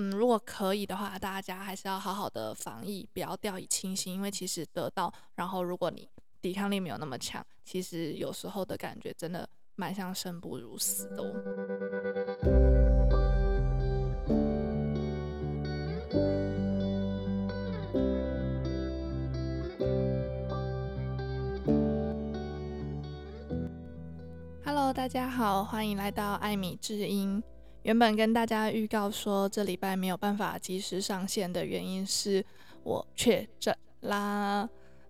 嗯，如果可以的话，大家还是要好好的防疫，不要掉以轻心，因为其实得到，然后如果你抵抗力没有那么强，其实有时候的感觉真的蛮像生不如死的哦。Hello，大家好，欢迎来到艾米智音。原本跟大家预告说这礼拜没有办法及时上线的原因是我确诊啦。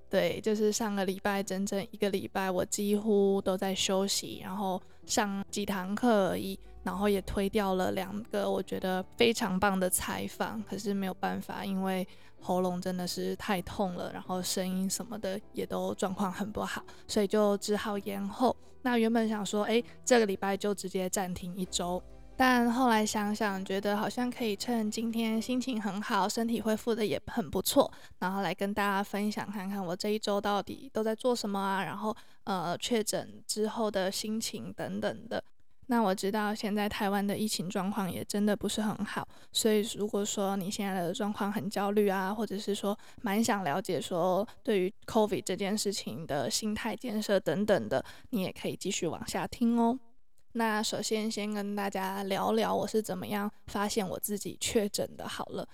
对，就是上个礼拜整整一个礼拜，我几乎都在休息，然后上几堂课而已，然后也推掉了两个我觉得非常棒的采访。可是没有办法，因为喉咙真的是太痛了，然后声音什么的也都状况很不好，所以就只好延后。那原本想说，诶，这个礼拜就直接暂停一周。但后来想想，觉得好像可以趁今天心情很好，身体恢复的也很不错，然后来跟大家分享看看我这一周到底都在做什么啊，然后呃确诊之后的心情等等的。那我知道现在台湾的疫情状况也真的不是很好，所以如果说你现在的状况很焦虑啊，或者是说蛮想了解说对于 COVID 这件事情的心态建设等等的，你也可以继续往下听哦。那首先先跟大家聊聊我是怎么样发现我自己确诊的。好了，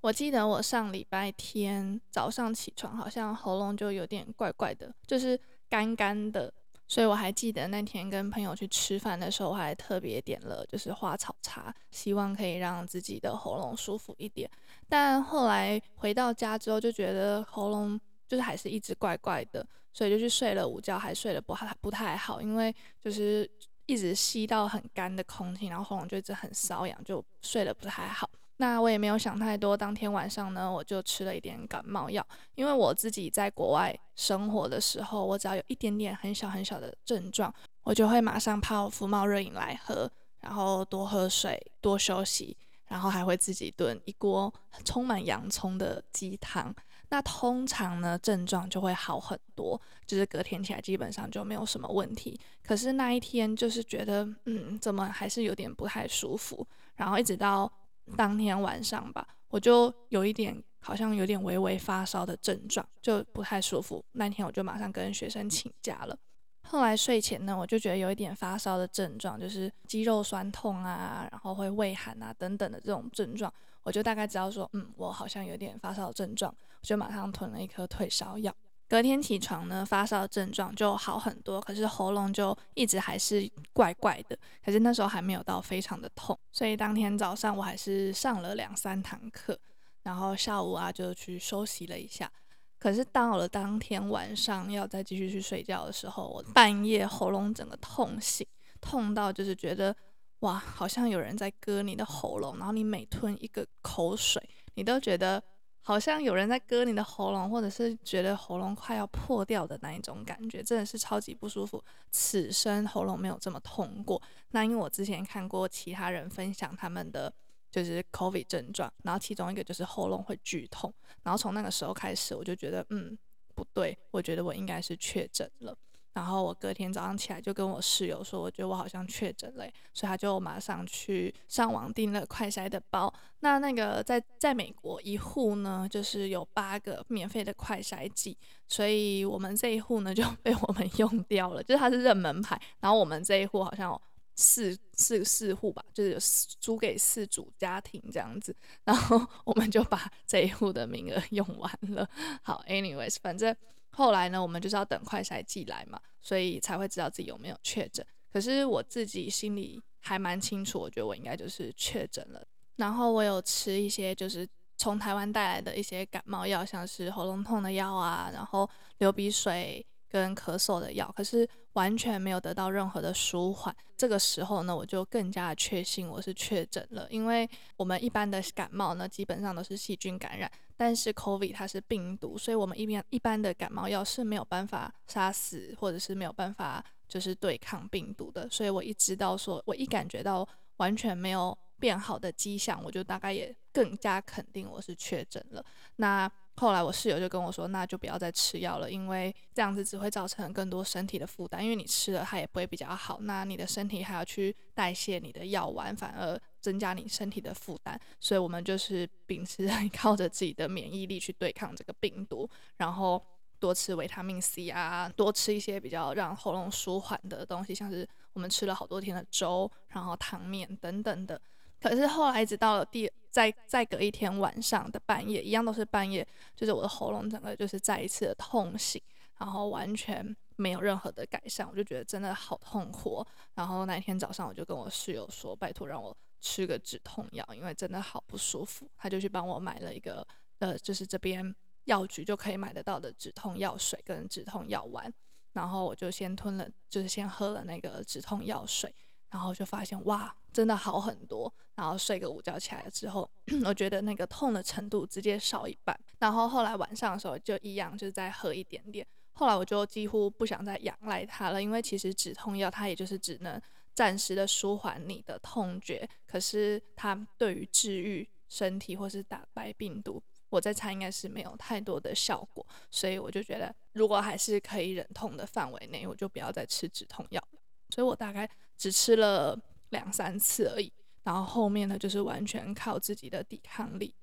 我记得我上礼拜天早上起床，好像喉咙就有点怪怪的，就是干干的。所以我还记得那天跟朋友去吃饭的时候，我还特别点了就是花草茶，希望可以让自己的喉咙舒服一点。但后来回到家之后，就觉得喉咙就是还是一直怪怪的，所以就去睡了午觉，还睡得不好不太好，因为就是。一直吸到很干的空气，然后喉咙就一直很瘙痒，就睡得不太好。那我也没有想太多，当天晚上呢，我就吃了一点感冒药。因为我自己在国外生活的时候，我只要有一点点很小很小的症状，我就会马上泡福猫热饮来喝，然后多喝水，多休息，然后还会自己炖一锅充满洋葱的鸡汤。那通常呢，症状就会好很多，就是隔天起来基本上就没有什么问题。可是那一天就是觉得，嗯，怎么还是有点不太舒服。然后一直到当天晚上吧，我就有一点好像有点微微发烧的症状，就不太舒服。那天我就马上跟学生请假了。后来睡前呢，我就觉得有一点发烧的症状，就是肌肉酸痛啊，然后会畏寒啊等等的这种症状。我就大概知道说，嗯，我好像有点发烧的症状，我就马上吞了一颗退烧药。隔天起床呢，发烧的症状就好很多，可是喉咙就一直还是怪怪的。可是那时候还没有到非常的痛，所以当天早上我还是上了两三堂课，然后下午啊就去休息了一下。可是到了当天晚上要再继续去睡觉的时候，我半夜喉咙整个痛醒，痛到就是觉得。哇，好像有人在割你的喉咙，然后你每吞一个口水，你都觉得好像有人在割你的喉咙，或者是觉得喉咙快要破掉的那一种感觉，真的是超级不舒服。此生喉咙没有这么痛过。那因为我之前看过其他人分享他们的就是 COVID 症状，然后其中一个就是喉咙会剧痛，然后从那个时候开始，我就觉得嗯，不对，我觉得我应该是确诊了。然后我隔天早上起来就跟我室友说，我觉得我好像确诊了，所以他就马上去上网订了快筛的包。那那个在在美国一户呢，就是有八个免费的快筛剂，所以我们这一户呢就 被我们用掉了，就是它是热门牌。然后我们这一户好像有四四四户吧，就是有租给四组家庭这样子，然后我们就把这一户的名额用完了。好，anyways，反正。后来呢，我们就是要等快筛寄来嘛，所以才会知道自己有没有确诊。可是我自己心里还蛮清楚，我觉得我应该就是确诊了。然后我有吃一些就是从台湾带来的一些感冒药，像是喉咙痛的药啊，然后流鼻水跟咳嗽的药，可是完全没有得到任何的舒缓。这个时候呢，我就更加确信我是确诊了，因为我们一般的感冒呢，基本上都是细菌感染。但是 COVID 它是病毒，所以我们一边一般的感冒药是没有办法杀死，或者是没有办法就是对抗病毒的。所以我一知道说，我一感觉到完全没有变好的迹象，我就大概也更加肯定我是确诊了。那后来我室友就跟我说，那就不要再吃药了，因为这样子只会造成更多身体的负担，因为你吃了它也不会比较好，那你的身体还要去代谢你的药丸，反而增加你身体的负担。所以我们就是秉持靠着自己的免疫力去对抗这个病毒，然后多吃维他命 C 啊，多吃一些比较让喉咙舒缓的东西，像是我们吃了好多天的粥，然后汤面等等的。可是后来一直到了第再再隔一天晚上的半夜，一样都是半夜，就是我的喉咙整个就是再一次的痛醒，然后完全没有任何的改善，我就觉得真的好痛苦。然后那天早上我就跟我室友说，拜托让我吃个止痛药，因为真的好不舒服。他就去帮我买了一个呃，就是这边药局就可以买得到的止痛药水跟止痛药丸，然后我就先吞了，就是先喝了那个止痛药水。然后就发现哇，真的好很多。然后睡个午觉起来之后，我觉得那个痛的程度直接少一半。然后后来晚上的时候就一样，就是再喝一点点。后来我就几乎不想再仰赖它了，因为其实止痛药它也就是只能暂时的舒缓你的痛觉，可是它对于治愈身体或是打败病毒，我在猜应该是没有太多的效果。所以我就觉得，如果还是可以忍痛的范围内，我就不要再吃止痛药了。所以我大概。只吃了两三次而已，然后后面呢，就是完全靠自己的抵抗力。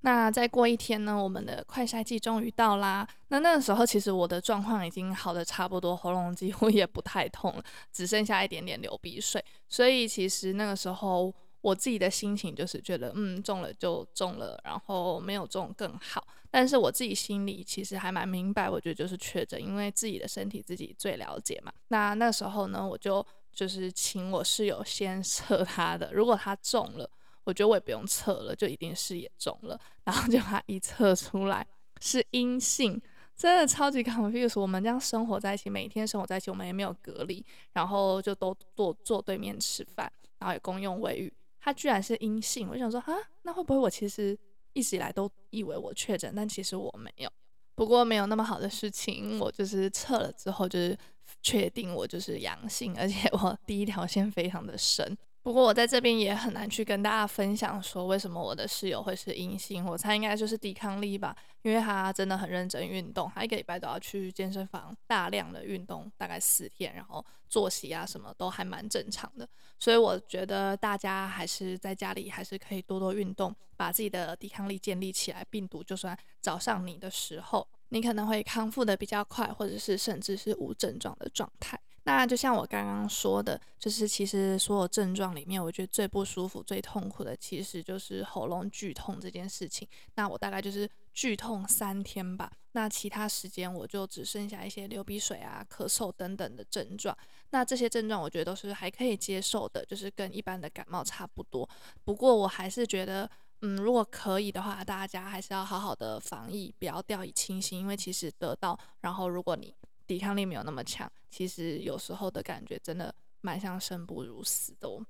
那再过一天呢，我们的快筛季终于到啦。那那个时候其实我的状况已经好的差不多，喉咙几乎也不太痛了，只剩下一点点流鼻水。所以其实那个时候我自己的心情就是觉得，嗯，中了就中了，然后没有中更好。但是我自己心里其实还蛮明白，我觉得就是确诊，因为自己的身体自己最了解嘛。那那时候呢，我就。就是请我室友先测他的，如果他中了，我觉得我也不用测了，就一定是也中了。然后就他一测出来是阴性，真的超级 confuse。我们这样生活在一起，每天生活在一起，我们也没有隔离，然后就都坐坐对面吃饭，然后也公用卫浴。他居然是阴性，我就想说啊，那会不会我其实一直以来都以为我确诊，但其实我没有。不过没有那么好的事情，我就是测了之后就是。确定我就是阳性，而且我第一条线非常的深。不过我在这边也很难去跟大家分享说为什么我的室友会是阴性。我猜应该就是抵抗力吧，因为他真的很认真运动，他一个礼拜都要去健身房大量的运动，大概四天，然后作息啊什么都还蛮正常的。所以我觉得大家还是在家里还是可以多多运动，把自己的抵抗力建立起来。病毒就算找上你的时候，你可能会康复的比较快，或者是甚至是无症状的状态。那就像我刚刚说的，就是其实所有症状里面，我觉得最不舒服、最痛苦的，其实就是喉咙剧痛这件事情。那我大概就是剧痛三天吧。那其他时间我就只剩下一些流鼻水啊、咳嗽等等的症状。那这些症状我觉得都是还可以接受的，就是跟一般的感冒差不多。不过我还是觉得。嗯，如果可以的话，大家还是要好好的防疫，不要掉以轻心。因为其实得到，然后如果你抵抗力没有那么强，其实有时候的感觉真的蛮像生不如死的哦。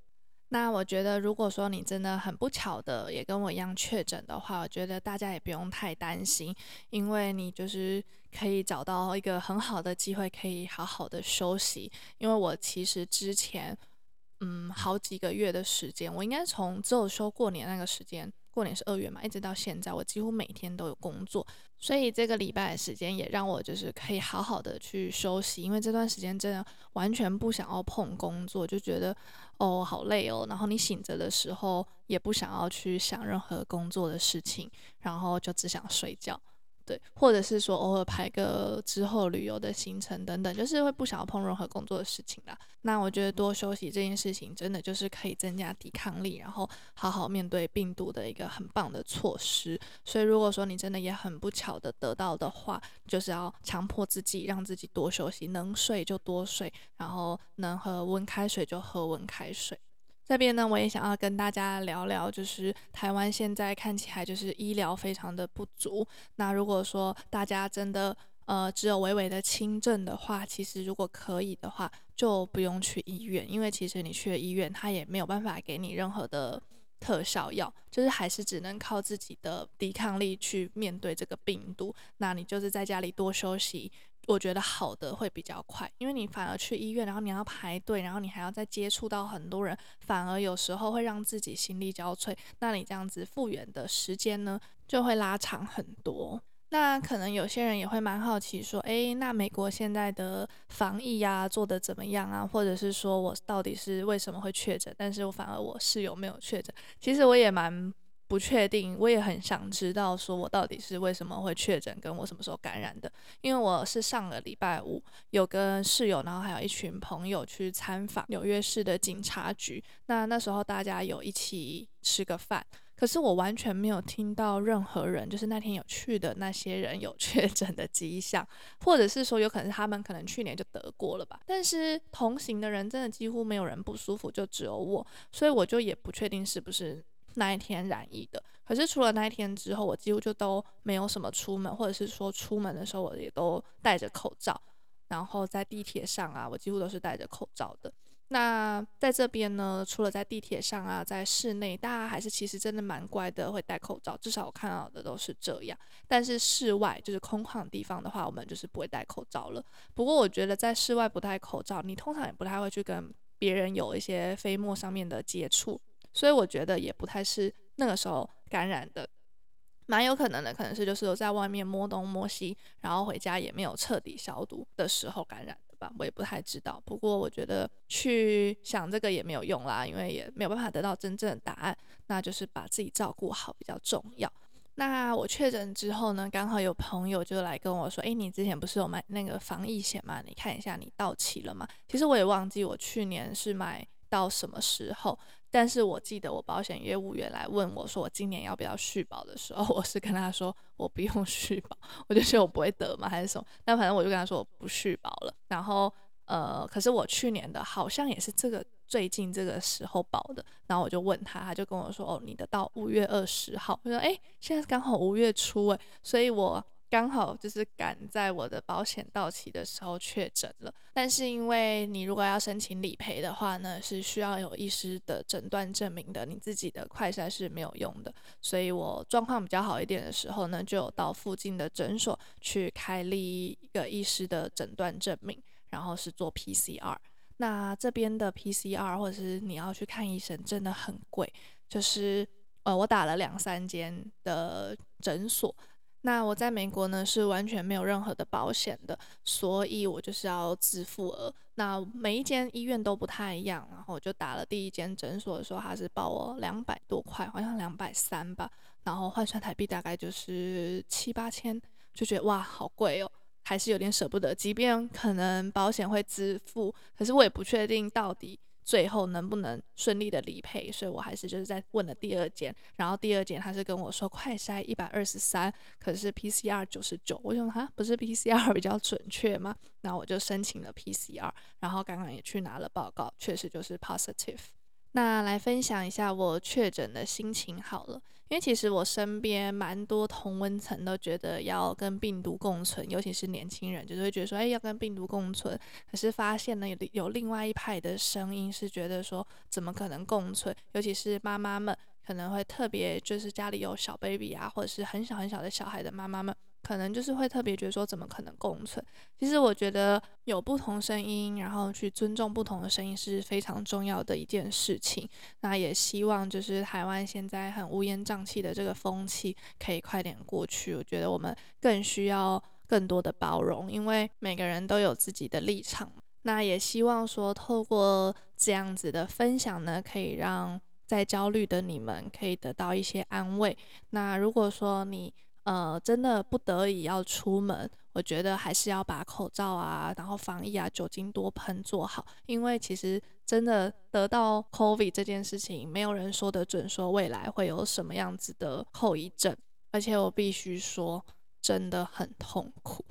那我觉得，如果说你真的很不巧的也跟我一样确诊的话，我觉得大家也不用太担心，因为你就是可以找到一个很好的机会，可以好好的休息。因为我其实之前，嗯，好几个月的时间，我应该从只有休过年那个时间。过年是二月嘛，一直到现在，我几乎每天都有工作，所以这个礼拜的时间也让我就是可以好好的去休息，因为这段时间真的完全不想要碰工作，就觉得哦好累哦，然后你醒着的时候也不想要去想任何工作的事情，然后就只想睡觉。对，或者是说偶尔排个之后旅游的行程等等，就是会不想要碰任何工作的事情啦。那我觉得多休息这件事情，真的就是可以增加抵抗力，然后好好面对病毒的一个很棒的措施。所以如果说你真的也很不巧的得到的话，就是要强迫自己，让自己多休息，能睡就多睡，然后能喝温开水就喝温开水。这边呢，我也想要跟大家聊聊，就是台湾现在看起来就是医疗非常的不足。那如果说大家真的呃只有微微的轻症的话，其实如果可以的话，就不用去医院，因为其实你去了医院，他也没有办法给你任何的特效药，就是还是只能靠自己的抵抗力去面对这个病毒。那你就是在家里多休息。我觉得好的会比较快，因为你反而去医院，然后你要排队，然后你还要再接触到很多人，反而有时候会让自己心力交瘁。那你这样子复原的时间呢，就会拉长很多。那可能有些人也会蛮好奇，说，诶，那美国现在的防疫呀做得怎么样啊？或者是说我到底是为什么会确诊？但是我反而我室友没有确诊。其实我也蛮不确定，我也很想知道，说我到底是为什么会确诊，跟我什么时候感染的？因为我是上个礼拜五有跟室友，然后还有一群朋友去参访纽约市的警察局。那那时候大家有一起吃个饭。可是我完全没有听到任何人，就是那天有去的那些人有 确诊的迹象，或者是说有可能是他们可能去年就得过了吧。但是同行的人真的几乎没有人不舒服，就只有我，所以我就也不确定是不是那一天染疫的。可是除了那一天之后，我几乎就都没有什么出门，或者是说出门的时候我也都戴着口罩，然后在地铁上啊，我几乎都是戴着口罩的。那在这边呢，除了在地铁上啊，在室内，大家还是其实真的蛮乖的，会戴口罩。至少我看到的都是这样。但是室外就是空旷地方的话，我们就是不会戴口罩了。不过我觉得在室外不戴口罩，你通常也不太会去跟别人有一些飞沫上面的接触，所以我觉得也不太是那个时候感染的。蛮有可能的，可能是就是在外面摸东摸西，然后回家也没有彻底消毒的时候感染的吧。我也不太知道，不过我觉得去想这个也没有用啦，因为也没有办法得到真正的答案。那就是把自己照顾好比较重要。那我确诊之后呢，刚好有朋友就来跟我说：“诶，你之前不是有买那个防疫险吗？你看一下你到期了吗？”其实我也忘记我去年是买到什么时候。但是我记得我保险业务员来问我说我今年要不要续保的时候，我是跟他说我不用续保，我就觉得我不会得嘛还是什么，但反正我就跟他说我不续保了。然后呃，可是我去年的好像也是这个最近这个时候保的，然后我就问他，他就跟我说哦，你的到五月二十号，我说诶，现在刚好五月初诶，所以我。刚好就是赶在我的保险到期的时候确诊了，但是因为你如果要申请理赔的话呢，是需要有医师的诊断证明的，你自己的快筛是没有用的。所以我状况比较好一点的时候呢，就有到附近的诊所去开立一个医师的诊断证明，然后是做 PCR。那这边的 PCR 或者是你要去看医生真的很贵，就是呃我打了两三间的诊所。那我在美国呢，是完全没有任何的保险的，所以我就是要自付额。那每一间医院都不太一样，然后我就打了第一间诊所的时候，他是报我两百多块，好像两百三吧，然后换算台币大概就是七八千，就觉得哇，好贵哦，还是有点舍不得。即便可能保险会支付，可是我也不确定到底。最后能不能顺利的理赔？所以我还是就是在问了第二间，然后第二间他是跟我说快筛一百二十三，可是 PCR 九十九。我想哈，不是 PCR 比较准确吗？那我就申请了 PCR，然后刚刚也去拿了报告，确实就是 positive。那来分享一下我确诊的心情好了，因为其实我身边蛮多同温层都觉得要跟病毒共存，尤其是年轻人，就是会觉得说，哎，要跟病毒共存。可是发现呢，有有另外一派的声音是觉得说，怎么可能共存？尤其是妈妈们可能会特别，就是家里有小 baby 啊，或者是很小很小的小孩的妈妈们。可能就是会特别觉得说，怎么可能共存？其实我觉得有不同声音，然后去尊重不同的声音是非常重要的一件事情。那也希望就是台湾现在很乌烟瘴气的这个风气可以快点过去。我觉得我们更需要更多的包容，因为每个人都有自己的立场。那也希望说，透过这样子的分享呢，可以让在焦虑的你们可以得到一些安慰。那如果说你，呃，真的不得已要出门，我觉得还是要把口罩啊，然后防疫啊，酒精多喷做好。因为其实真的得到 COVID 这件事情，没有人说得准，说未来会有什么样子的后遗症。而且我必须说，真的很痛苦。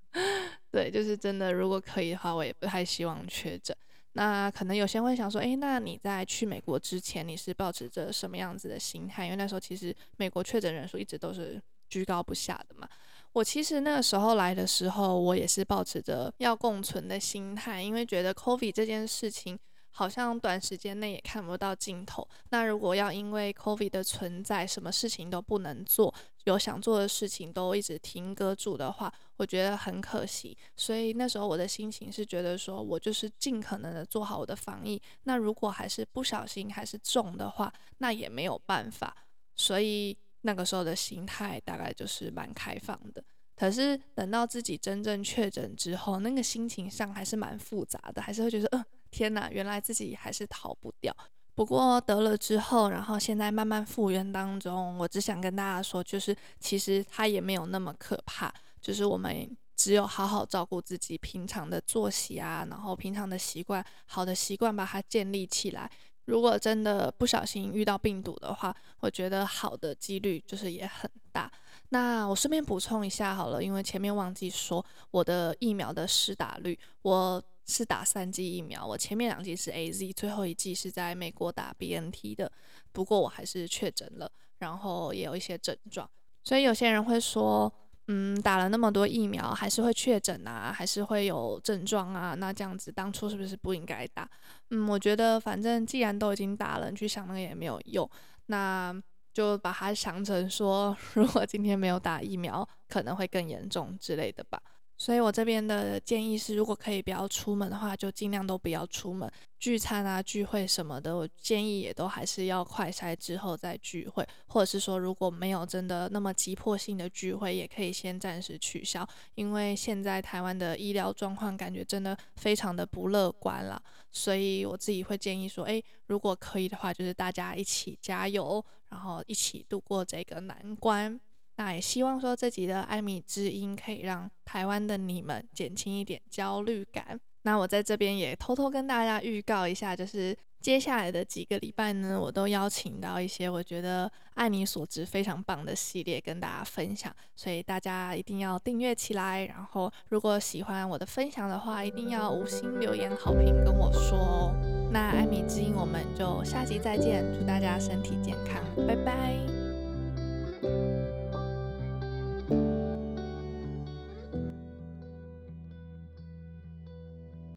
对，就是真的，如果可以的话，我也不太希望确诊。那可能有些人会想说，诶，那你在去美国之前，你是抱持着什么样子的心态？因为那时候其实美国确诊人数一直都是。居高不下的嘛，我其实那个时候来的时候，我也是抱持着要共存的心态，因为觉得 COVID 这件事情好像短时间内也看不到尽头。那如果要因为 COVID 的存在，什么事情都不能做，有想做的事情都一直停搁住的话，我觉得很可惜。所以那时候我的心情是觉得说，我就是尽可能的做好我的防疫。那如果还是不小心还是中的话，那也没有办法。所以。那个时候的心态大概就是蛮开放的。可是等到自己真正确诊之后，那个心情上还是蛮复杂的，还是会觉得，嗯、呃，天哪，原来自己还是逃不掉。不过得了之后，然后现在慢慢复原当中，我只想跟大家说，就是其实它也没有那么可怕，就是我们只有好好照顾自己平常的作息啊，然后平常的习惯，好的习惯把它建立起来。如果真的不小心遇到病毒的话，我觉得好的几率就是也很大。那我顺便补充一下好了，因为前面忘记说我的疫苗的施打率，我。是打三剂疫苗，我前面两剂是 AZ，最后一剂是在美国打 BNT 的。不过我还是确诊了，然后也有一些症状。所以有些人会说，嗯，打了那么多疫苗还是会确诊啊，还是会有症状啊？那这样子当初是不是不应该打？嗯，我觉得反正既然都已经打了，你去想那个也没有用，那就把它想成说，如果今天没有打疫苗，可能会更严重之类的吧。所以我这边的建议是，如果可以不要出门的话，就尽量都不要出门。聚餐啊、聚会什么的，我建议也都还是要快筛之后再聚会，或者是说如果没有真的那么急迫性的聚会，也可以先暂时取消。因为现在台湾的医疗状况感觉真的非常的不乐观了，所以我自己会建议说，诶，如果可以的话，就是大家一起加油，然后一起度过这个难关。那也希望说这集的艾米之音可以让台湾的你们减轻一点焦虑感。那我在这边也偷偷跟大家预告一下，就是接下来的几个礼拜呢，我都邀请到一些我觉得爱你所值非常棒的系列跟大家分享，所以大家一定要订阅起来。然后如果喜欢我的分享的话，一定要五星留言好评跟我说哦。那艾米之音，我们就下集再见，祝大家身体健康，拜拜。